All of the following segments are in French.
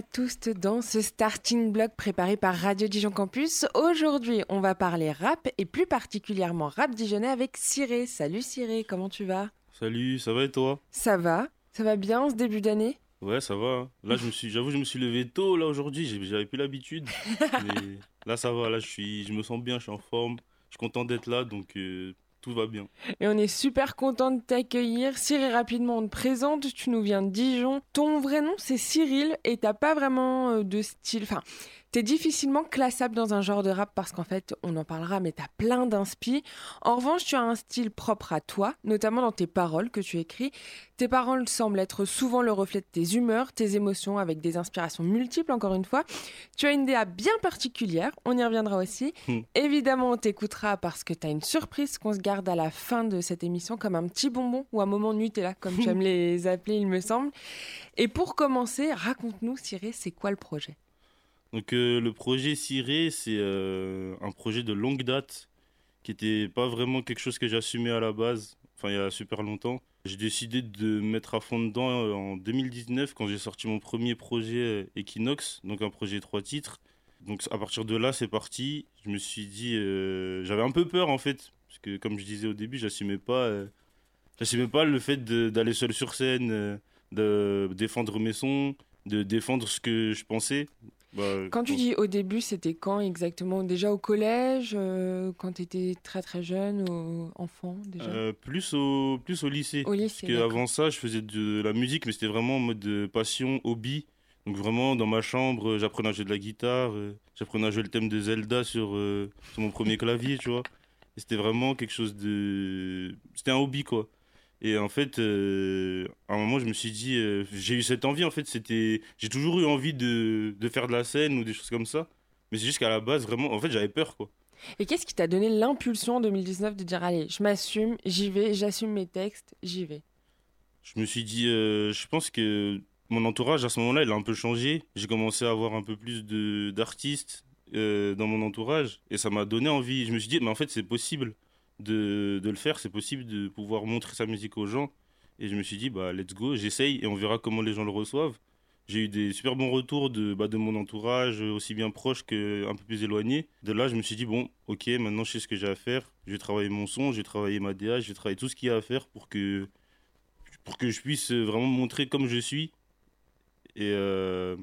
À tous dans ce starting block préparé par Radio Dijon Campus. Aujourd'hui, on va parler rap et plus particulièrement rap dijonnais avec Ciré. Salut Ciré, comment tu vas? Salut, ça va et toi? Ça va Ça va bien ce début d'année? Ouais, ça va. Là, je me suis, j'avoue, je me suis levé tôt là aujourd'hui. J'avais plus l'habitude. Mais là, ça va. Là, je suis, je me sens bien. Je suis en forme. Je suis content d'être là, donc euh, tout va bien. Et on est super content de t'accueillir. Ciré, rapidement, on te présente. Tu nous viens de Dijon. Ton vrai nom, c'est Cyril et t'as pas vraiment euh, de style. Enfin, t'es difficilement classable dans un genre de rap parce qu'en fait, on en parlera, mais t'as plein d'inspi. En revanche, tu as un style propre à toi, notamment dans tes paroles que tu écris. Tes paroles semblent être souvent le reflet de tes humeurs, tes émotions, avec des inspirations multiples, encore une fois. Tu as une DA bien particulière, on y reviendra aussi. Hmm. Évidemment, on t'écoutera parce que tu as une surprise qu'on se garde à la fin de cette émission, comme un petit bonbon ou un moment Nutella, comme tu aimes les appeler, il me semble. Et pour commencer, raconte-nous, Cyré, c'est quoi le projet? Donc, euh, le projet Ciré, c'est euh, un projet de longue date qui était pas vraiment quelque chose que j'assumais à la base. Enfin, il y a super longtemps. J'ai décidé de me mettre à fond dedans euh, en 2019 quand j'ai sorti mon premier projet Equinox, donc un projet trois titres. Donc à partir de là, c'est parti. Je me suis dit, j'avais un peu peur en fait, parce que comme je disais au début, j'assumais pas, j'assumais pas le fait d'aller seul sur scène, de défendre mes sons, de défendre ce que je pensais. Bah, Quand tu dis au début, c'était quand exactement? Déjà au collège, euh, quand tu étais très très jeune, enfant déjà? Euh, plus au plus au lycée. Au lycée, Parce qu'avant ça, je faisais de la musique, mais c'était vraiment en mode de passion, hobby. Donc vraiment, dans ma chambre, euh, j'apprenais à jouer de la guitare, euh, j'apprenais à jouer le thème de Zelda sur, euh, sur mon premier clavier, tu vois. C'était vraiment quelque chose de... C'était un hobby, quoi. Et en fait, euh, à un moment, je me suis dit, euh, j'ai eu cette envie, en fait, c'était... J'ai toujours eu envie de, de faire de la scène ou des choses comme ça. Mais c'est juste qu'à la base, vraiment, en fait, j'avais peur, quoi. Et qu'est-ce qui t'a donné l'impulsion en 2019 de dire allez, je m'assume, j'y vais, j'assume mes textes, j'y vais? Je me suis dit, euh, je pense que mon entourage à ce moment-là, il a un peu changé. J'ai commencé à avoir un peu plus de d'artistes dans mon entourage et ça m'a donné envie. Je me suis dit, mais en fait, c'est possible de, le faire, c'est possible de pouvoir montrer sa musique aux gens. Et je me suis dit, bah, let's go, j'essaye et on verra comment les gens le reçoivent. J'ai eu des super bons retours de, bah, de mon entourage, aussi bien proche qu'un peu plus éloigné. De là, je me suis dit, bon, ok, maintenant je sais ce que j'ai à faire. Je vais travailler mon son, je vais travailler ma DA, je vais travailler tout ce qu'il y a à faire pour que, pour que je puisse vraiment me montrer comme je suis. Et euh,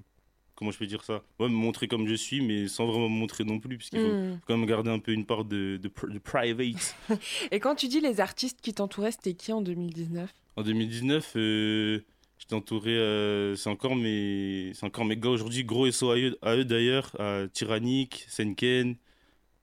comment je peux dire ça Ouais, me montrer comme je suis, mais sans vraiment me montrer non plus, parce qu'il faut Hmm. quand même garder un peu une part de, de, de private. Et quand tu dis les artistes qui t'entouraient, c'était qui en 2019 En 2019, euh, j'étais entouré, euh, c'est encore mes, c'est encore mes gars aujourd'hui, gros SO à eux, eux d'ailleurs, à Tyrannique, Senken,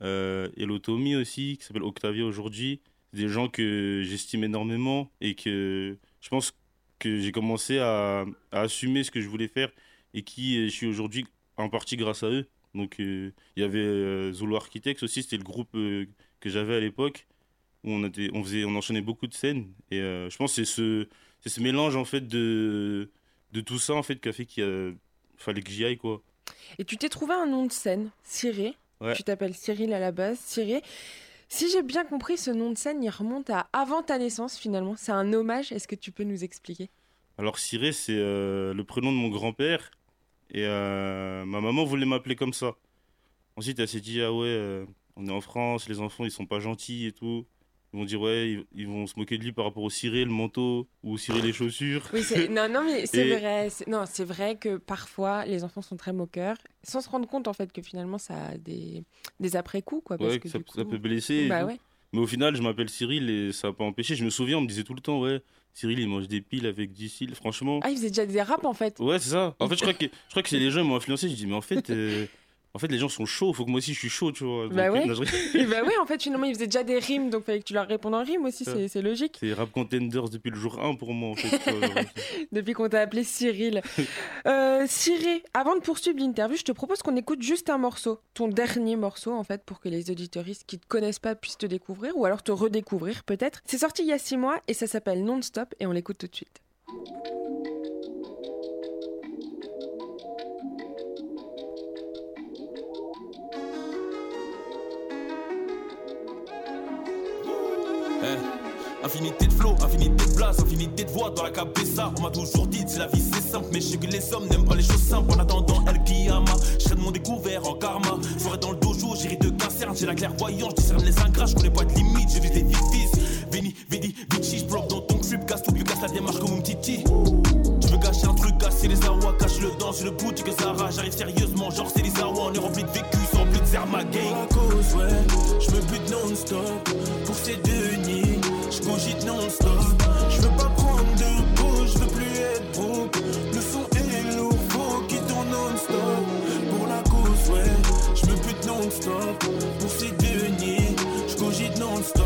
euh, Elotomi aussi, qui s'appelle Octavia aujourd'hui. Des gens que j'estime énormément et que je pense que j'ai commencé à, à assumer ce que je voulais faire et qui euh, je suis aujourd'hui en partie grâce à eux. Donc euh, il y avait euh, Zulu Architects aussi, c'était le groupe que j'avais à l'époque où on, était, on, faisait, on enchaînait beaucoup de scènes et je pense que c'est ce, c'est ce mélange en fait de, de tout ça en fait qui a fait qu'il fallait que j'y aille quoi. Et tu t'es trouvé un nom de scène, Cyré. Ouais. Tu t'appelles Cyril à la base, Cyré. Si j'ai bien compris, ce nom de scène, il remonte à avant ta naissance finalement. C'est un hommage. Est-ce que tu peux nous expliquer? Alors Ciré, c'est euh, le prénom de mon grand-père et euh, ma maman voulait m'appeler comme ça. Ensuite, elle s'est dit ah ouais, euh, on est en France, les enfants ils sont pas gentils et tout. Ils vont dire ouais, ils, vont se moquer de lui par rapport au ciré, le manteau ou cirer les chaussures. Oui, non, non, mais c'est Et- vrai. Non, c'est vrai que parfois les enfants sont très moqueurs, sans se rendre compte en fait que finalement ça a des, des après-coups quoi. Parce Ouais, que ça, coup- ça peut blesser. Bah ouais. Mais au final, je m'appelle Cyril et ça n'a pas empêché. Je me souviens, on me disait tout le temps ouais, Cyril il mange des piles avec du cils. Franchement, Ah, il faisait déjà des raps en fait. Ouais, c'est ça. En fait, je crois que, je crois que c'est les gens qui m'ont influencé. Je dis, mais en fait, euh, en fait, les gens sont chauds. Faut que moi aussi, je suis chaud, tu vois. Bah Donc, ouais. non, je- Et bah ouais, en fait finalement il faisait déjà des rimes, donc fallait que tu leur répondes en rime aussi. C'est logique. C'est Rap Contenders depuis le jour 1 pour moi, en fait. Depuis qu'on t'a appelé Cyril. Euh, Cyril, avant de poursuivre l'interview, je te propose qu'on écoute juste un morceau, ton dernier morceau en fait, pour que les auditoristes qui te connaissent pas puissent te découvrir ou alors te redécouvrir peut-être. C'est sorti il y a six mois et ça s'appelle Non-Stop et on l'écoute tout de suite. Infinité de flow, infinité de place, infinité de voix dans la cabessa. On m'a toujours dit, c'est la vie, c'est simple. Mais je sais que les hommes n'aiment pas les choses simples. En attendant El Kiyama, je serai de mon découvert en karma. Soirée dans le dojo, j'irai de cancer, j'ai la clairvoyance, je discerne les ingrats, je connais pas de limite, je vis des fictifs. Veni, Vidi, Vici, je dans ton trip, casse tout, casse la démarche comme un titi. Tu veux gâcher un truc, casser les awa, cache-le dans sur le bout du Zara. J'arrive sérieusement, genre c'est les awa, on est rempli de vécu, c'est rempli de serre ma ouais, je me bute non-stop pour ces deux nids, non-stop. Je veux pas prendre de pause, je veux plus être broke. Le son est lourd, faut qu'il tourne non-stop. Pour la cause, ouais, je me bute non-stop pour ces deux nids, je cogite non-stop.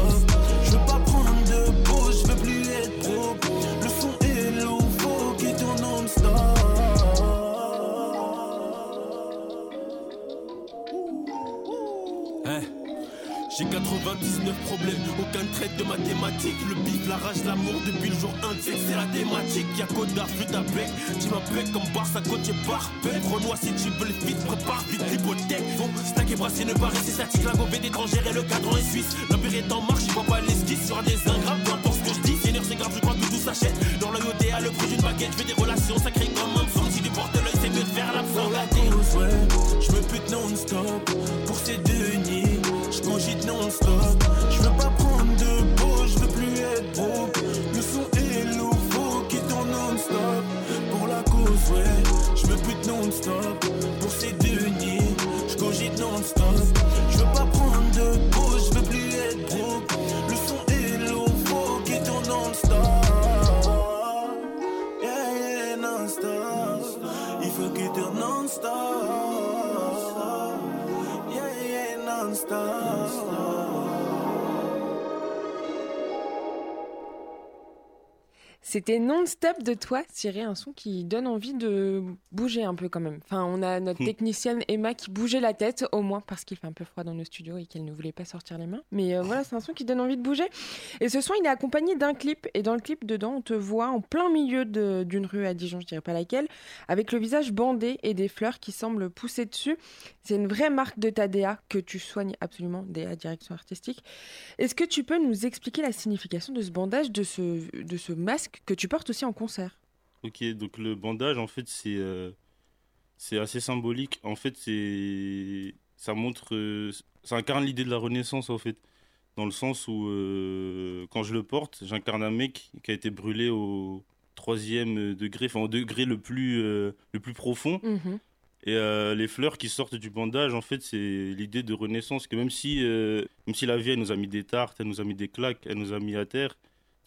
Je veux pas prendre de pause, je veux plus être broke. Le son est lourd, faut qu'il tourne non-stop. Hein? J'ai 99 problèmes, aucun trait de mathématiques. Le bif, la rage, l'amour, depuis le jour 1, tu sais que c'est la thématique. Y'a flûte à bec, tu m'appelles comme Barça, côté parfait. Renoir, si tu veux le fit, prépare vite l'hypothèque. Bon, stack et brassé, ne pas rester statique. La gobée d'étrangère et le cadran est suisse. L'empire est en marche, il voit pas l'esquisse. Sur des ingrats, peu importe ce que je dis. Seigneur, c'est grave, je crois que tout s'achète. Dans la à le prix d'une baguette, je des relations sacrées comme un femme. Si tu portes l'œil, c'est mieux de faire l'absent. la je me pute non-stop pour ces deux nids, je cogite non-stop. Je veux pas prendre de pause, je veux plus être broke. Le son est faut qu'il tourne non-stop. Pour la cause, ouais, je me pute non-stop pour ces deux nids, je cogite non-stop. Je veux pas prendre de pause, je veux plus être broke. Le son est faut qu'il tourne non-stop. Yeah, yeah, non-stop. Il faut qu'il tourne non-stop. Yeah, C'était non-stop de toi, Thierry, un son qui donne envie de bouger un peu quand même. Enfin, on a notre technicienne Emma qui bougeait la tête, au moins parce qu'il fait un peu froid dans nos studios et qu'elle ne voulait pas sortir les mains. Mais euh, voilà, c'est un son qui donne envie de bouger. Et ce son, il est accompagné d'un clip. Et dans le clip, dedans, on te voit en plein milieu d'une rue à Dijon, je dirais pas laquelle, avec le visage bandé et des fleurs qui semblent pousser dessus. C'est une vraie marque de ta DA que tu soignes absolument, DA direction artistique. Est-ce que tu peux nous expliquer la signification de ce bandage, de ce, de ce masque que tu portes aussi en concert Ok, donc le bandage, en fait, c'est euh, c'est assez symbolique. En fait, c'est ça montre, euh, ça incarne l'idée de la Renaissance, en fait, dans le sens où euh, quand je le porte, j'incarne un mec qui a été brûlé au troisième degré, enfin au degré le plus le plus profond. Mhm. Et euh, les fleurs qui sortent du bandage, en fait, c'est l'idée de renaissance. Que même si, euh, même si la vie, elle nous a mis des tartes, elle nous a mis des claques, elle nous a mis à terre,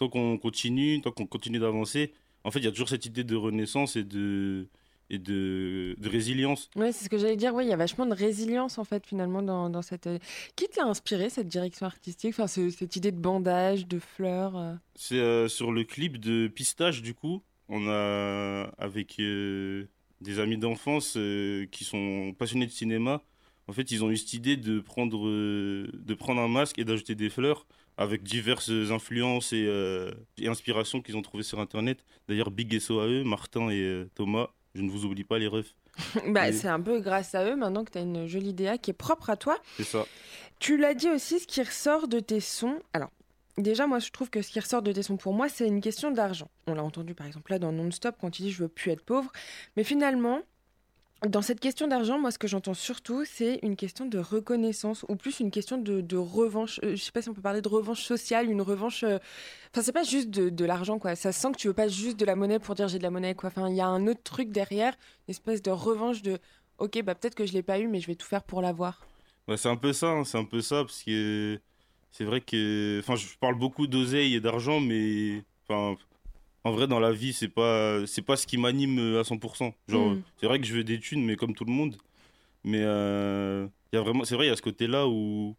tant qu'on continue, tant qu'on continue d'avancer, en fait, il y a toujours cette idée de renaissance et de, et de, de résilience. Ouais, c'est ce que j'allais dire. Oui, il y a vachement de résilience en fait finalement dans, dans cette. euh, Qui t'a inspiré cette direction artistique? Enfin, ce- cette idée de bandage, de fleurs. euh? C'est euh, sur le clip de Pistache, du coup, on a, avec euh, des amis d'enfance euh, qui sont passionnés de cinéma, en fait, ils ont eu cette idée de prendre, de prendre un masque et d'ajouter des fleurs avec diverses influences et, euh, et inspirations qu'ils ont trouvées sur Internet. D'ailleurs, big SO à eux, Martin et euh, Thomas, je ne vous oublie pas les refs. bah, Et- c'est un peu grâce à eux maintenant que tu as une jolie DA qui est propre à toi. C'est ça. Tu l'as dit aussi, ce qui ressort de tes sons. Alors, déjà, moi, je trouve que ce qui ressort de tes sons, pour moi, c'est une question d'argent. On l'a entendu, par exemple, là, dans Non-Stop, quand il dit je veux plus être pauvre. Mais finalement, dans cette question d'argent, moi, ce que j'entends surtout, c'est une question de reconnaissance, ou plus une question de, revanche. Euh, je sais pas si on peut parler de revanche sociale, une revanche. euh, Enfin, c'est pas juste de, l'argent, quoi. Ça sent que tu veux pas juste de la monnaie pour dire j'ai de la monnaie, quoi. Enfin, il y a un autre truc derrière, une espèce de revanche de. Ok, bah peut-être que je l'ai pas eu, mais je vais tout faire pour l'avoir. Ouais, c'est un peu ça, hein, c'est un peu ça, parce que c'est vrai que. Enfin, je parle beaucoup d'oseille et d'argent, mais. Enfin, en vrai, dans la vie, c'est pas, c'est pas ce qui m'anime euh, à 100%. Genre, Mm. c'est vrai que je veux des thunes, mais comme tout le monde. Mais euh, y a vraiment, c'est vrai, il y a ce côté-là où.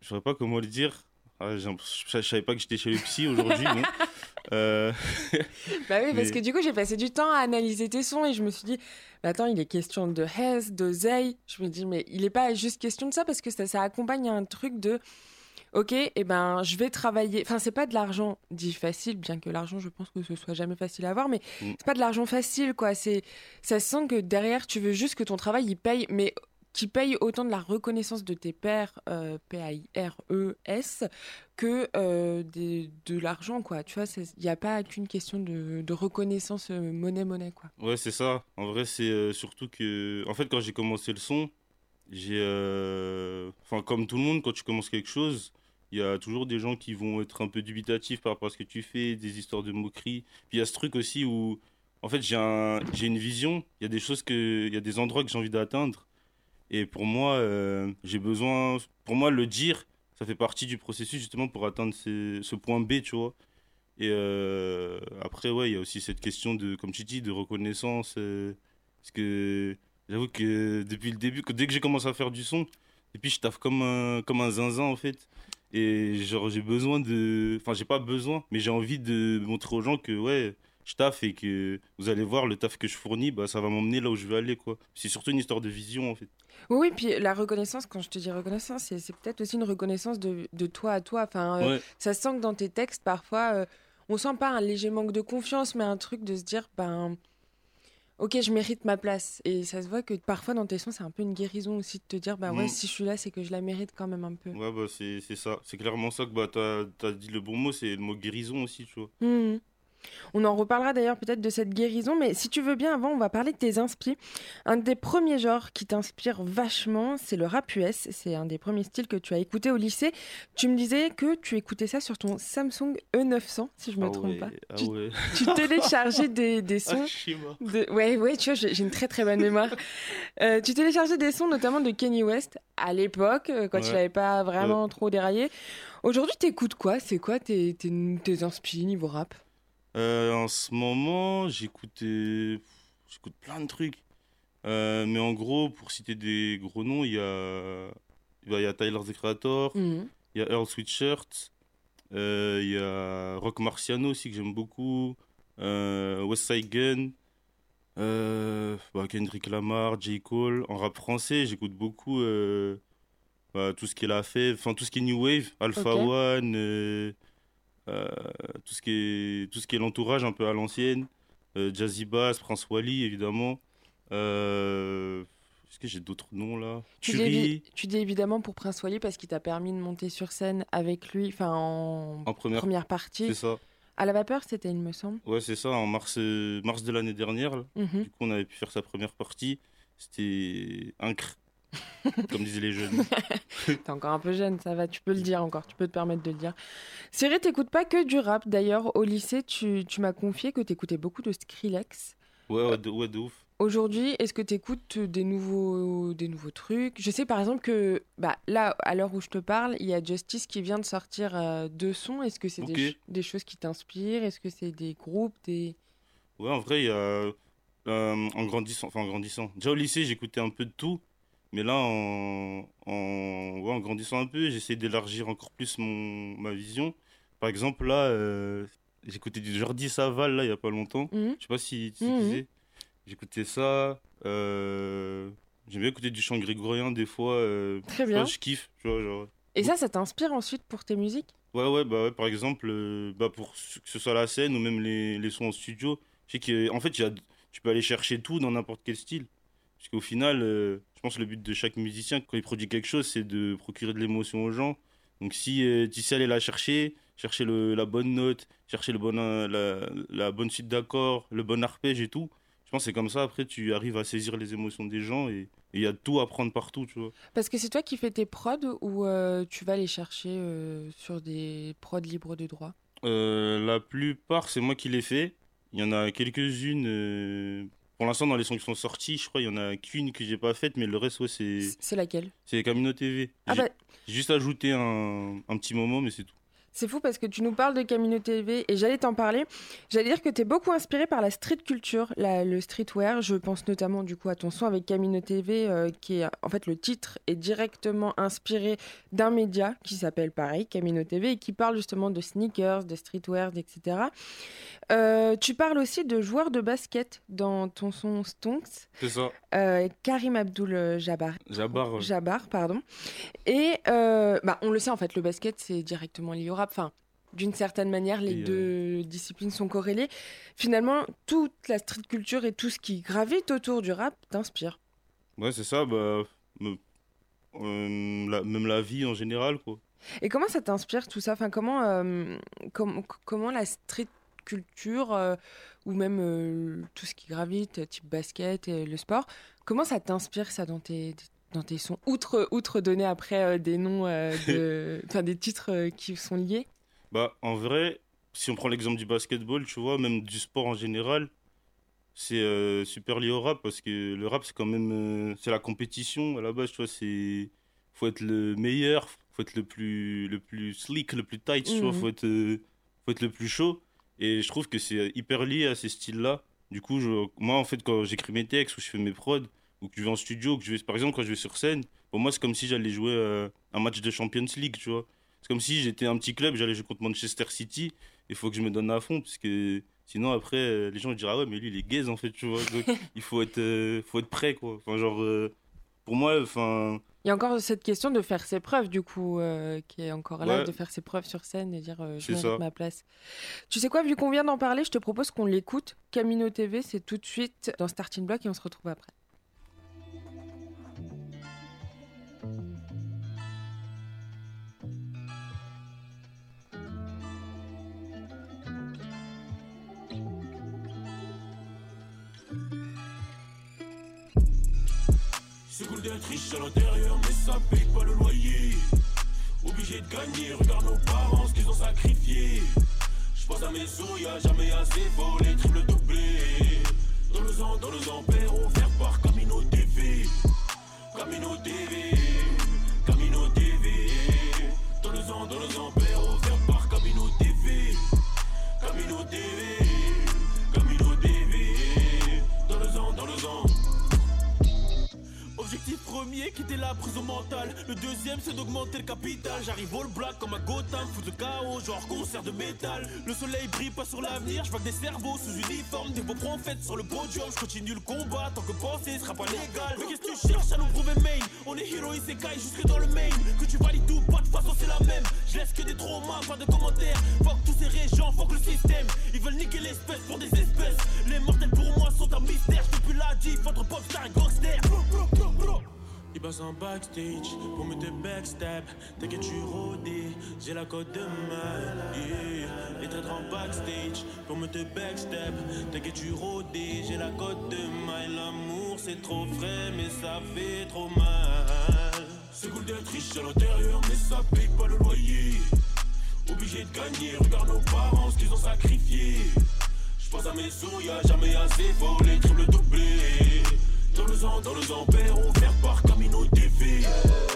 Je saurais pas comment le dire. Ah, je, je savais pas que j'étais chez le psy aujourd'hui, bon. Euh, Bah oui, parce Mais- que du coup, j'ai passé du temps à analyser tes sons et je me suis dit, bah attends, il est question de Hez, de Zay. Je me dis, mais il n'est pas juste question de ça parce que ça, ça accompagne un truc de, ok, et ben, je vais travailler. Enfin, c'est pas de l'argent dit facile, bien que l'argent, je pense que ce soit jamais facile à avoir, mais Mm. c'est pas de l'argent facile, quoi. C'est, ça se sent que derrière, tu veux juste que ton travail, il paye, mais qui payent autant de la reconnaissance de tes pairs, euh, P-A-I-R-E-S, que euh, des- de l'argent, quoi. Tu vois, il n'y a pas qu'une question de, de reconnaissance euh, monnaie-monnaie, quoi. Ouais, c'est ça. En vrai, c'est euh, surtout que. En fait, quand j'ai commencé le son, j'ai. euh, Enfin, comme tout le monde, quand tu commences quelque chose, il y a toujours des gens qui vont être un peu dubitatifs par rapport à ce que tu fais, des histoires de moquerie. Puis il y a ce truc aussi où. En fait, j'ai un... une vision. Il y a des choses que. Il y a des endroits que j'ai envie d'atteindre. Et pour moi, euh, j'ai besoin. Pour moi, le dire, ça fait partie du processus justement pour atteindre ce point B, tu vois. Et euh, après, ouais, il y a aussi cette question de, comme tu dis, de reconnaissance. euh, parce que j'avoue que depuis le début, dès que j'ai commencé à faire du son, et puis je taffe comme un, comme un zinzin en fait. Et genre, j'ai besoin de. Enfin, j'ai pas besoin, mais j'ai envie de montrer aux gens que, ouais, je taffe et que vous allez voir le taf que je fournis, bah, ça va m'emmener là où je veux aller, quoi. C'est surtout une histoire de vision en fait. Oui, oui, puis la reconnaissance, quand je te dis reconnaissance, c'est c'est peut-être aussi une reconnaissance de, de toi à toi. Enfin, euh, Ouais, ça se sent que dans tes textes, parfois, euh, on sent pas un léger manque de confiance, mais un truc de se dire, ben, ok, je mérite ma place. Et ça se voit que parfois dans tes sons, c'est un peu une guérison aussi de te dire, bah ouais, Mm. si je suis là, c'est que je la mérite quand même un peu. ouais, bah, c'est c'est ça. C'est clairement ça que bah, t'as as dit le bon mot, c'est le mot guérison aussi, tu vois. Mhm. On en reparlera d'ailleurs peut-être de cette guérison, mais si tu veux bien, avant, on va parler de tes inspi. Un des premiers genres qui t'inspire vachement, c'est le rap US. C'est un des premiers styles que tu as écouté au lycée. Tu me disais que tu écoutais ça sur ton Samsung E900, si je me ah trompe ouais, pas. ah Tu- ouais. Tu téléchargeais des, des sons. Ah, de- Ouais, ouais, tu vois, j'ai une très très bonne mémoire. Euh, tu téléchargeais des sons notamment de Kanye West à l'époque, euh, quand Ouais. n'avait pas vraiment trop déraillé. Aujourd'hui, t'écoutes quoi? C'est quoi tes, tes, tes niveau rap? Euh, en ce moment, j'écoute j'écoute plein de trucs. Euh, mais en gros, pour citer des gros noms, il y a, bah, il y a Tyler the Creator, Mhm. il y a Earl Sweatshirt, euh, il y a Rock Marciano aussi que j'aime beaucoup, euh, West Side Gun, bah, Kendrick Lamar, J. Cole. En rap français, j'écoute beaucoup bah, tout ce qu'il a fait, enfin tout ce qui est New Wave, Alpha. One, tout ce qui est, tout ce qui est l'entourage un peu à l'ancienne, euh, Jazzy Bass, Prince Wally évidemment. Euh, Est-ce que j'ai d'autres noms là? Tu dis, évidemment pour Prince Wally parce qu'il t'a permis de monter sur scène avec lui, enfin en en première, première partie. c'est ça. À la vapeur, c'était, il me semble. Ouais, c'est ça, en mars, euh, mars de l'année dernière. là. Mhm. Du coup, on avait pu faire sa première partie. C'était incre, comme disaient les jeunes. T'es encore un peu jeune, ça va, tu peux le dire encore, tu peux te permettre de le dire. Cyril, t'écoutes pas que du rap. D'ailleurs, au lycée, tu, tu m'as confié que t'écoutais beaucoup de Skrillex. Ouais, ouais, de, ouais, de ouf. Aujourd'hui, est-ce que t'écoutes des nouveaux, des nouveaux trucs? Je sais par exemple que bah, là, à l'heure où je te parle, il y a Justice qui vient de sortir euh, deux sons. Est-ce que c'est des, choses qui t'inspirent? Est-ce que c'est des groupes des... Ouais, en vrai, il y a. euh, en grandissant, enfin en grandissant. Déjà au lycée, j'écoutais un peu de tout. Mais là, en, en, ouais, en grandissant un peu, j'essaie d'élargir encore plus mon, ma vision. Par exemple, là, euh, j'écoutais du Jordi Saval, là, il y a pas longtemps. Mhm. Je sais pas si tu Mhm. c'est. J'écoutais ça. Euh... J'aime bien écouter du chant grégorien des fois. euh, Très bien. je kiffe, tu vois, genre. Et ça, ça t'inspire ensuite pour tes musiques? Ouais, ouais, bah ouais, par exemple, euh, bah pour que ce soit la scène ou même les, les sons en studio, je sais qu'en fait, tu peux aller chercher tout dans n'importe quel style. Parce qu'au final, euh, je pense que le but de chaque musicien, quand il produit quelque chose, c'est de procurer de l'émotion aux gens. Donc si euh, tu sais aller la chercher, chercher le, la bonne note, chercher le bon, euh, la, la bonne suite d'accords, le bon arpège et tout, je pense que c'est comme ça, après, tu arrives à saisir les émotions des gens et il y a tout à prendre partout, tu vois. Parce que c'est toi qui fais tes prods ou euh, tu vas les chercher euh, sur des prods libres de droit? La plupart, c'est moi qui les fais. Il y en a quelques-unes. Pour l'instant, dans les sons qui sont sortis, je crois il y en a qu'une que j'ai pas faite, mais le reste, ouais, c'est C'est laquelle? C'est Camino TV. Ah J'ai bah, j'ai juste ajouté un, un petit moment, mais c'est tout. C'est fou parce que tu nous parles de Camino TV et j'allais t'en parler. J'allais dire que tu es beaucoup inspiré par la street culture, la- le streetwear. Je pense notamment du coup à ton son avec Camino TV euh, qui est en fait le titre est directement inspiré d'un média qui s'appelle pareil Camino TV et qui parle justement de sneakers, de streetwear, etc. Euh, tu parles aussi de joueurs de basket dans ton son Stonks, C'est ça. euh, Karim Abdul Jabbar. Jabbar. Jabbar, pardon. Et bah, on le sait, en fait, le basket, c'est directement lié au rap. Enfin, d'une certaine manière, les Et, deux disciplines sont corrélées. Finalement, toute la street culture et tout ce qui gravite autour du rap t'inspire. Ouais, c'est ça. Bah, même la vie en général, quoi. Et comment ça t'inspire tout ça? Enfin, comment, euh, comment la street culture euh, ou même euh, tout ce qui gravite, type basket et le sport, comment ça t'inspire ça dans tes, dans tes sons outre, outre donner après des noms, de, des titres qui sont liés Bah en vrai, si on prend l'exemple du basketball, tu vois, même du sport en général, c'est super lié au rap parce que le rap c'est quand même c'est la compétition à la base, tu vois, c'est faut être le meilleur, faut être le plus, le plus slick, le plus tight, tu vois, mhm. faut être, euh, faut être le plus chaud. Et je trouve que c'est hyper lié à ces styles-là. Du coup, je, moi, en fait, quand j'écris mes textes ou je fais mes prods, ou que je vais en studio, que je vais, par exemple, quand je vais sur scène, pour moi, c'est comme si j'allais jouer euh, un match de Champions League, tu vois. C'est comme si j'étais un petit club, j'allais jouer contre Manchester City, il faut que je me donne à fond, parce que sinon, après, euh, les gens diront, ah ouais, mais lui, il est gaze, en fait, tu vois. Donc, il faut être, faut être prêt, quoi. Enfin, genre, pour moi, enfin, il y a encore cette question de faire ses preuves, du coup, euh, qui est encore là, de faire ses preuves sur scène et dire euh, je mérite ma place. Tu sais quoi, vu qu'on vient d'en parler, je te propose qu'on l'écoute. Camino TV, c'est tout de suite dans Starting Block et on se retrouve après. D'être riche à l'intérieur, mais ça paye pas le loyer. Obligé de gagner, regarde nos parents, ce qu'ils ont sacrifié. J'pense à mes sous, y'a jamais assez volé, triple doublé. Dans le sang, dans le ampères, offert par Camino TV. Camino TV, Camino TV. Dans le sang, dans le ampères, offert par Camino TV. Camino TV. Premier quitter la prison mentale. Le deuxième c'est d'augmenter le capital. J'arrive all black comme un Gotham, fous le chaos, genre concert de métal. Le soleil brille pas sur l'avenir, je des cerveaux sous uniforme, des beaux prophètes sur le podium. Je continue le combat tant que penser sera pas légal. Mais qu'est-ce que tu cherches à nous prouver main? On est hero isekai jusque dans le main. Que tu valides tout, pas de façon c'est la même. Je laisse que des traumas, pas de commentaires. Fuck tous ces régions, fuck le système. Ils veulent niquer l'espèce pour des espèces. Les mortels pour moi sont un mystère. Je plus la diff entre popstar et gangster. Il passe en backstage pour me te backstab. T'inquiète, tu rodé, j'ai la cote de mal. Yeah. Les en backstage pour me te backstab. T'inquiète, tu rodé, j'ai la cote de mal. L'amour c'est trop frais, mais ça fait trop mal. C'est cool d'être riche à l'intérieur, mais ça paye pas le loyer. Obligé de gagner, regarde nos parents, ce qu'ils ont sacrifié. J'pense à mes sous, y'a jamais assez, faut les triple doublés. Dans le sang, dans le ampères, offert par Camino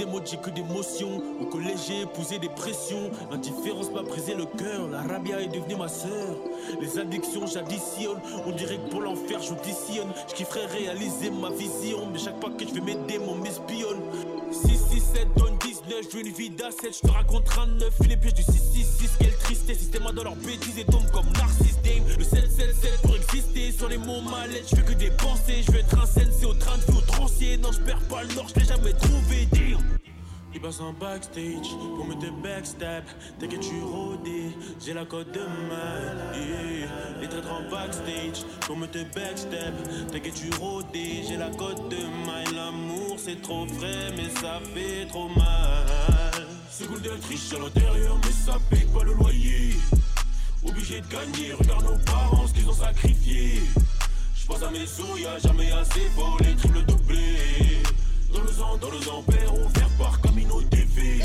J'ai plus d'émotions que d'émotions. Au collège, j'ai épousé des pressions. L'indifférence m'a brisé le cœur. La rabia est devenue ma sœur. Les addictions, j'additionne. On dirait que pour l'enfer, j'auditionne. Je kifferais réaliser ma vision. Mais chaque fois que je fais mes démons, m'espionne. 6, 6, 7, donne 19. Je veux une vie d'asset. Je te raconte un 9. Les pièges du 6, 6, 6. Quelle tristesse. Système dans leurs bêtises et tombent comme Narcisse Dame. Le 7, 7, 7 pour exister. Sur les mots mallettes, je fais que des pensées. Je veux être un c'est au train de vie au trancier. Non, je perds pas le nord, je l'ai jamais trouvé. Il passe en backstage pour me te backstab. T'inquiète, tu rodé, j'ai la cote de mal. Yeah. Les traîtres en backstage pour me te backstab. T'inquiète, tu rodé, j'ai la cote de mal. L'amour c'est trop frais, mais ça fait trop mal. C'est cool d'être riche à l'intérieur, mais ça paye pas le loyer. Obligé de gagner, regarde nos parents, ce qu'ils ont sacrifié. J'pense à mes sous, y'a jamais assez, pour les triples doublés. Dans le sang, dans le ampères, offert par Camino TV.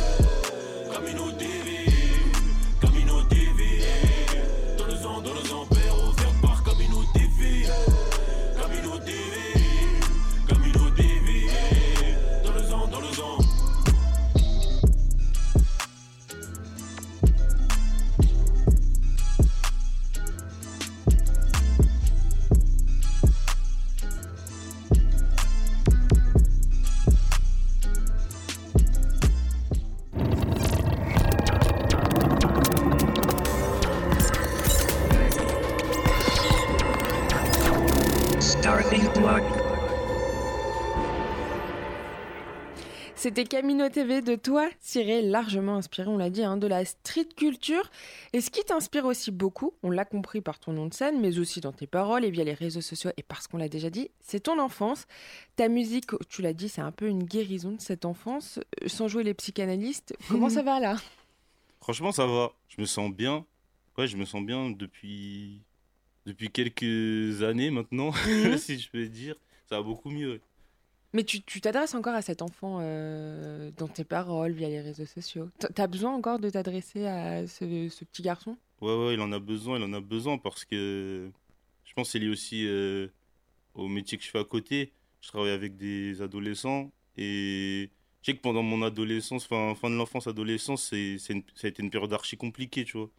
C'était Camino TV de toi, Cyril, largement inspiré, on l'a dit, hein, de la street culture. Et ce qui t'inspire aussi beaucoup, on l'a compris par ton nom de scène, mais aussi dans tes paroles et via les réseaux sociaux, et parce qu'on l'a déjà dit, c'est ton enfance. Ta musique, tu l'as dit, c'est un peu une guérison de cette enfance. Euh, Sans jouer les psychanalystes, comment ça va là? Franchement, ça va. Je me sens bien. Ouais, je me sens bien depuis, depuis quelques années maintenant, si je peux dire. Ça va beaucoup mieux. Mais tu t'adresses encore à cet enfant euh, dans tes paroles, via les réseaux sociaux. T'as besoin encore de t'adresser à ce, petit garçon? Ouais, ouais, il en a besoin, il en a besoin parce que je pense que c'est lié aussi euh, au métier que je fais à côté. Je travaille avec des adolescents et je sais que pendant mon adolescence, fin, fin de l'enfance, adolescence, c'est, ça a été une période archi compliquée, tu vois.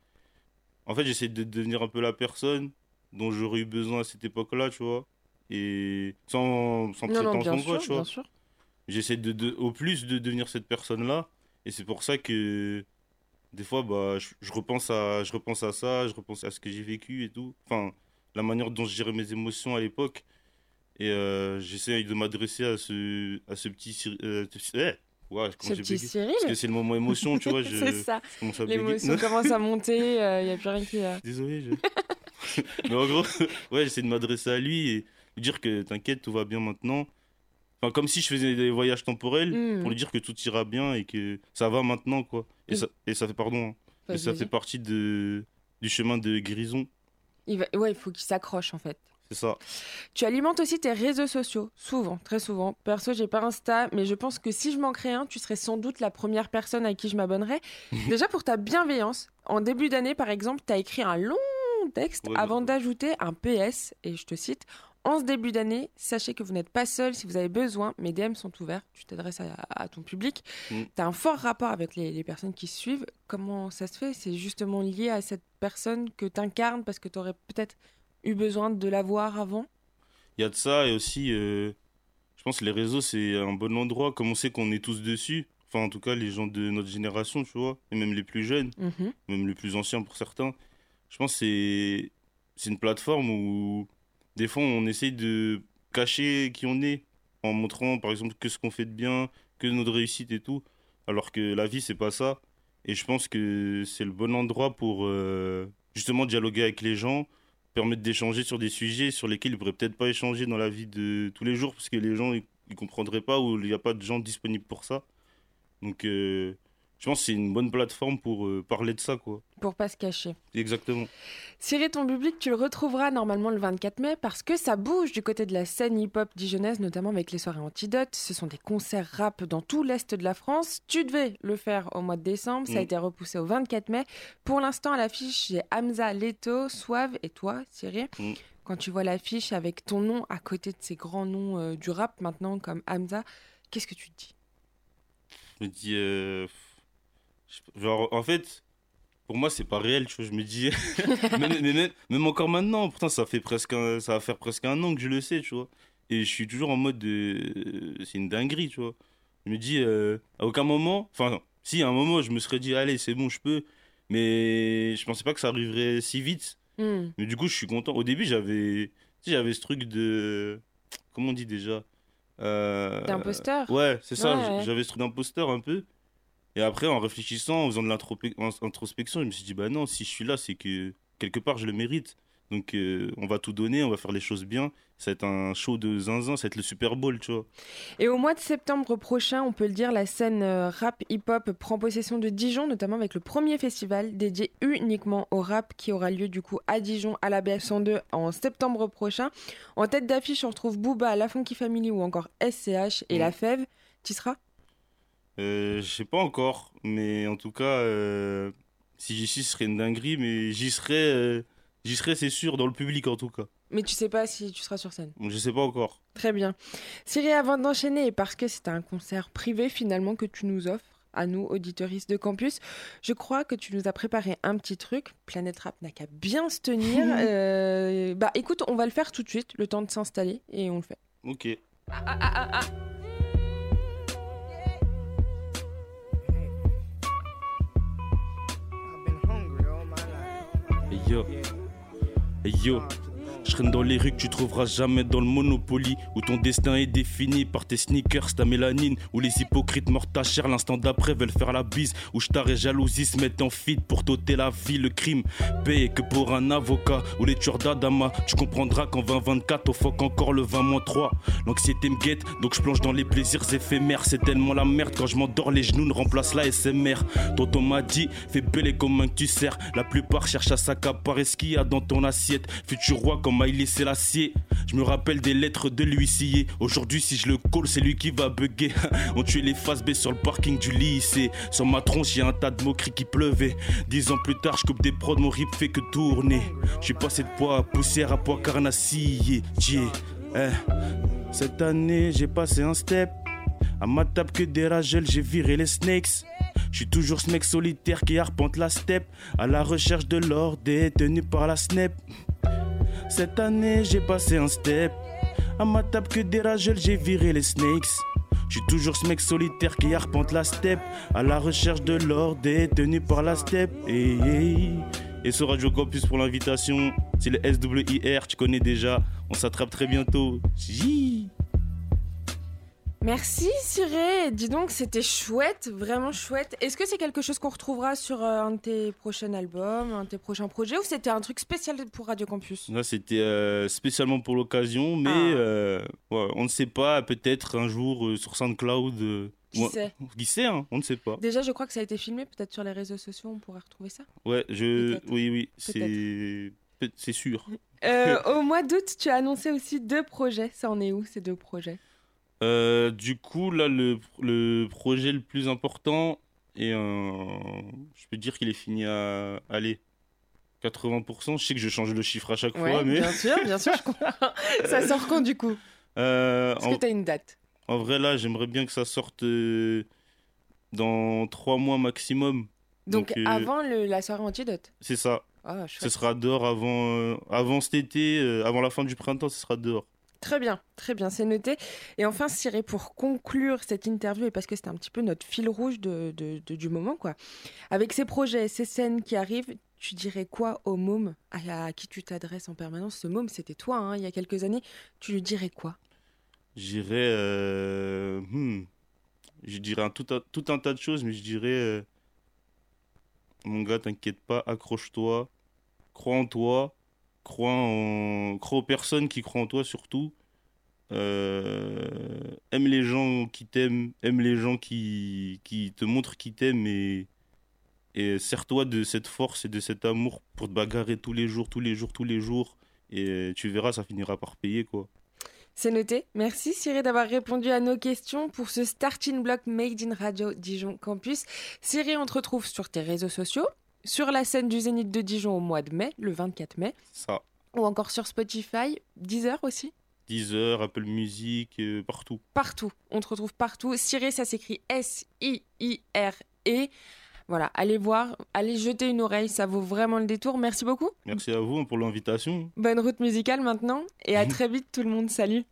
En fait, j'essaie de devenir un peu la personne dont j'aurais eu besoin à cette époque-là, tu vois. Et sans, sans Non, non, prétention bien quoi, sûr, tu vois. J'essaie de, de- au plus de devenir cette personne-là. Et c'est pour ça que des fois, bah, je, je repense à, je repense à ça, je repense à ce que j'ai vécu et tout. Enfin, la manière dont je gérais mes émotions à l'époque. Et euh, j'essaie de m'adresser à ce, à ce petit... Euh, eh, comment Ce j'ai petit Cyril Parce que c'est le moment émotion, tu vois. Je, C'est ça. L'émotion commence à monter, il n'y a plus rien qui va. Désolé. Je... Mais en gros, ouais, j'essaie de m'adresser à lui et lui dire que t'inquiète, tout va bien maintenant. Enfin, comme si je faisais des voyages temporels Mm. pour lui dire que tout ira bien et que ça va maintenant, quoi. Et, Mm. ça, et ça fait, pardon, hein, et Vas-y, ça fait partie de, du chemin de guérison. Il va... Ouais, il faut qu'il s'accroche en fait. C'est ça. Tu alimentes aussi tes réseaux sociaux, souvent, très souvent. Perso, j'ai pas Insta, mais je pense que si je m'en crée un, tu serais sans doute la première personne à qui je m'abonnerais. Déjà pour ta bienveillance. En début d'année, par exemple, tu as écrit un long texte Ouais, avant d'ajouter un PS, et je te cite. En ce début d'année, sachez que vous n'êtes pas seul si vous avez besoin. Mes DM sont ouverts. Tu t'adresses à, à ton public. Mm. Tu as un fort rapport avec les, les personnes qui suivent. Comment ça se fait? C'est justement lié à cette personne que tu incarnes parce que tu aurais peut-être eu besoin de la voir avant? Il y a de ça et aussi, euh, je pense que les réseaux, c'est un bon endroit. Comme on sait qu'on est tous dessus. Enfin, en tout cas, les gens de notre génération, tu vois. Et même les plus jeunes. Mhm. même les plus anciens pour certains. Je pense que c'est c'est une plateforme où des fois on essaye de cacher qui on est en montrant par exemple que ce qu'on fait de bien, que notre réussite et tout, alors que la vie c'est pas ça. Et je pense que c'est le bon endroit pour euh, justement dialoguer avec les gens, permettre d'échanger sur des sujets sur lesquels ils pourraient peut-être pas échanger dans la vie de tous les jours parce que les gens ils, ils comprendraient pas ou il n'y a pas de gens disponibles pour ça. Donc euh, je pense que c'est une bonne plateforme pour euh, parler de ça quoi. Pour pas se cacher. Exactement. Cyril, ton public, tu le retrouveras normalement le 24 mai parce que ça bouge du côté de la scène hip-hop dijonnaise, notamment avec les soirées Antidote. Ce sont des concerts rap dans tout l'est de la France. Tu devais le faire au mois de décembre, ça a Mm. été repoussé au 24 mai. Pour l'instant, à l'affiche, j'ai Hamza, Leto, Suave et toi, Cyril. Mm. Quand tu vois l'affiche avec ton nom à côté de ces grands noms euh, du rap maintenant, comme Hamza, qu'est-ce que tu te dis? Je me dis, euh, genre, en fait, pour moi, c'est pas réel, tu vois. Je me dis, même, mais même, même encore maintenant, pourtant, ça fait presque, un- ça va faire presque un an que je le sais, tu vois. Et je suis toujours en mode de, c'est une dinguerie, tu vois. Je me dis, euh, à aucun moment, enfin, si, à un moment, je me serais dit, allez, c'est bon, je peux. Mais je pensais pas que ça arriverait si vite. Hmm. Mais du coup, je suis content. Au début, j'avais, tu sais, j'avais ce truc de, comment on dit déjà euh, T'es imposteur Ouais, c'est ça. Ouais, j- ouais. J'avais ce truc d'imposteur un peu. Et après, en réfléchissant, en faisant de l'introspection, je me suis dit, bah non, si je suis là, c'est que quelque part, je le mérite. Donc, euh, on va tout donner, on va faire les choses bien. Ça va être un show de zinzin, ça va être le Super Bowl, tu vois. Et au mois de septembre prochain, on peut le dire, la scène euh, rap hip-hop prend possession de Dijon, notamment avec le premier festival dédié uniquement au rap qui aura lieu du coup à Dijon, à la BF102 en septembre prochain. En tête d'affiche, on retrouve Booba, La Funky Family ou encore SCH et Mm. La Fève. Tu seras je sais pas encore, mais en tout cas, euh, si j'y suis, ce serait une dinguerie, mais j'y serai, euh, j'y serai, c'est sûr, dans le public en tout cas. Mais tu sais pas si tu seras sur scène. Je sais pas encore. Très bien. Cyril, avant d'enchaîner, et parce que c'est un concert privé finalement que tu nous offres, à nous, auditeuristes de campus, je crois que tu nous as préparé un petit truc. Planète Rap n'a qu'à bien se tenir. Euh, bah écoute, on va le faire tout de suite, le temps de s'installer, et on le fait. Ok. I've been hungry yo. Yo. Je traîne dans les rues que tu trouveras jamais dans le Monopoly. Où ton destin est défini par tes sneakers, ta mélanine. Où les hypocrites morts ta chair l'instant d'après veulent faire la bise. Où je et jalousie se mettent en fit pour t'ôter la vie. Le crime paye que pour un avocat. Où les tueurs d'Adama, tu comprendras qu'en 2024, au fuck encore le 20-3. L'anxiété me guette, donc je plonge dans les plaisirs éphémères. C'est tellement la merde quand je m'endors, les genoux ne remplacent la SMR. Tonton m'a dit, fais belle comme un que tu sers. La plupart cherchent à s'accaparer ce qu'il y a dans ton assiette. Futur roi comme laissé l'acier. Je me rappelle des lettres de l'huissier. Aujourd'hui, si je le call, c'est lui qui va bugger. On tué les faces B sur le parking du lycée. Sur ma tronche, y un tas de moqueries qui pleuvait. Dix ans plus tard, je coupe des prods, mon rip fait que tourner. Je suis passé de poids à poussière à poids carnassier. Eh. Cette année, j'ai passé un step. À ma table que des ragels, j'ai viré les snakes. Je suis toujours ce mec solitaire qui arpente la steppe, à la recherche de l'or détenu par la snap. Cette année, j'ai passé un step. À ma table que des ragels, j'ai viré les snakes. Je suis toujours ce mec solitaire qui arpente la steppe, à la recherche de l'or détenu par la steppe. Et, et sur Radio Campus pour l'invitation, c'est le SWIR, tu connais déjà. On s'attrape très bientôt. Merci Cyré, dis donc c'était chouette, vraiment chouette. Est-ce que c'est quelque chose qu'on retrouvera sur euh, un de tes prochains albums, un de tes prochains projets ou c'était un truc spécial pour Radio Campus? Là c'était euh, spécialement pour l'occasion, mais ah. euh, on ne sait pas, peut-être un jour sur SoundCloud. qui sait? Qui sait, hein, on ne sait pas. Déjà, je crois que ça a été filmé, peut-être sur les réseaux sociaux, on pourrait retrouver ça. Ouais, je, oui, oui, c'est, c'est sûr. au mois d'août, tu as annoncé aussi deux projets. Ça en est où ces deux projets? Euh, du coup, là, le, le, projet le plus important, et je peux dire qu'il est fini à aller 80%. Je sais que je change le chiffre à chaque fois, mais. Bien sûr, bien sûr, je Ça sort quand du coup? Euh, Est-ce que tu as une date? En vrai, là, j'aimerais bien que ça sorte euh, dans trois mois maximum. Donc, avant le, la soirée antidote? C'est ça. Ah, ce sera dehors avant, avant cet été, avant la fin du printemps, ce sera dehors. Très bien, très bien, c'est noté. Et enfin, Cyré, pour conclure cette interview, et parce que c'est un petit peu notre fil rouge de, du moment, quoi. Avec ces projets, ces scènes qui arrivent, tu dirais quoi au môme? À, qui tu t'adresses en permanence? Ce môme, c'était toi, hein, il y a quelques années. Tu lui dirais quoi? J'irais. Euh, hmm, je dirais tout, un, tout, un, tas de choses, mais je dirais. Euh, mon gars, t'inquiète pas, accroche-toi, crois en toi crois, en... crois aux personnes qui croient en toi surtout. Euh, aime les gens qui t'aiment, aime les gens qui, qui te montrent qu'ils t'aiment et, et sers-toi de cette force et de cet amour pour te bagarrer tous les jours, tous les jours, tous les jours. Et tu verras, ça finira par payer quoi. C'est noté. Merci Cyril d'avoir répondu à nos questions pour ce Starting Block Made in Radio Dijon Campus. Cyril, on te retrouve sur tes réseaux sociaux, sur la scène du Zénith de Dijon au mois de mai, le 24 mai. Ça. Ou encore sur Spotify, Deezer aussi Deezer, Apple Music, euh, partout. Partout. On te retrouve partout. Ciré, ça s'écrit S-I-I-R-E. Voilà, allez voir, allez jeter une oreille, ça vaut vraiment le détour. Merci beaucoup. Merci à vous pour l'invitation. Bonne route musicale maintenant et à très vite tout le monde. Salut.